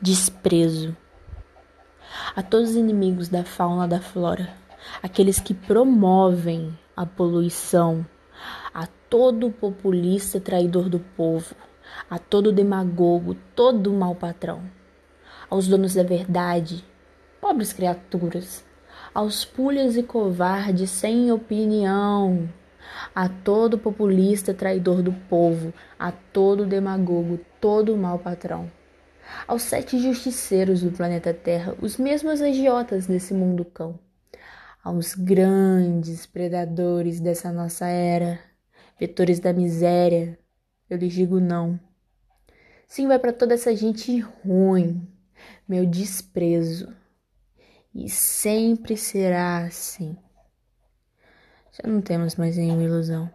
desprezo. A todos os inimigos da fauna da flora, aqueles que promovem a poluição, a todo populista traidor do povo, a todo demagogo, todo mau patrão, aos donos da verdade, pobres criaturas, aos pulhas e covardes sem opinião, a todo populista traidor do povo, a todo demagogo, todo mau patrão, aos sete justiceiros do planeta Terra, os mesmos agiotas desse mundo cão, aos grandes predadores dessa nossa era, vetores da miséria, eu lhes digo não. Sim, vai para toda essa gente ruim, meu desprezo. E sempre será assim. Já não temos mais nenhuma ilusão.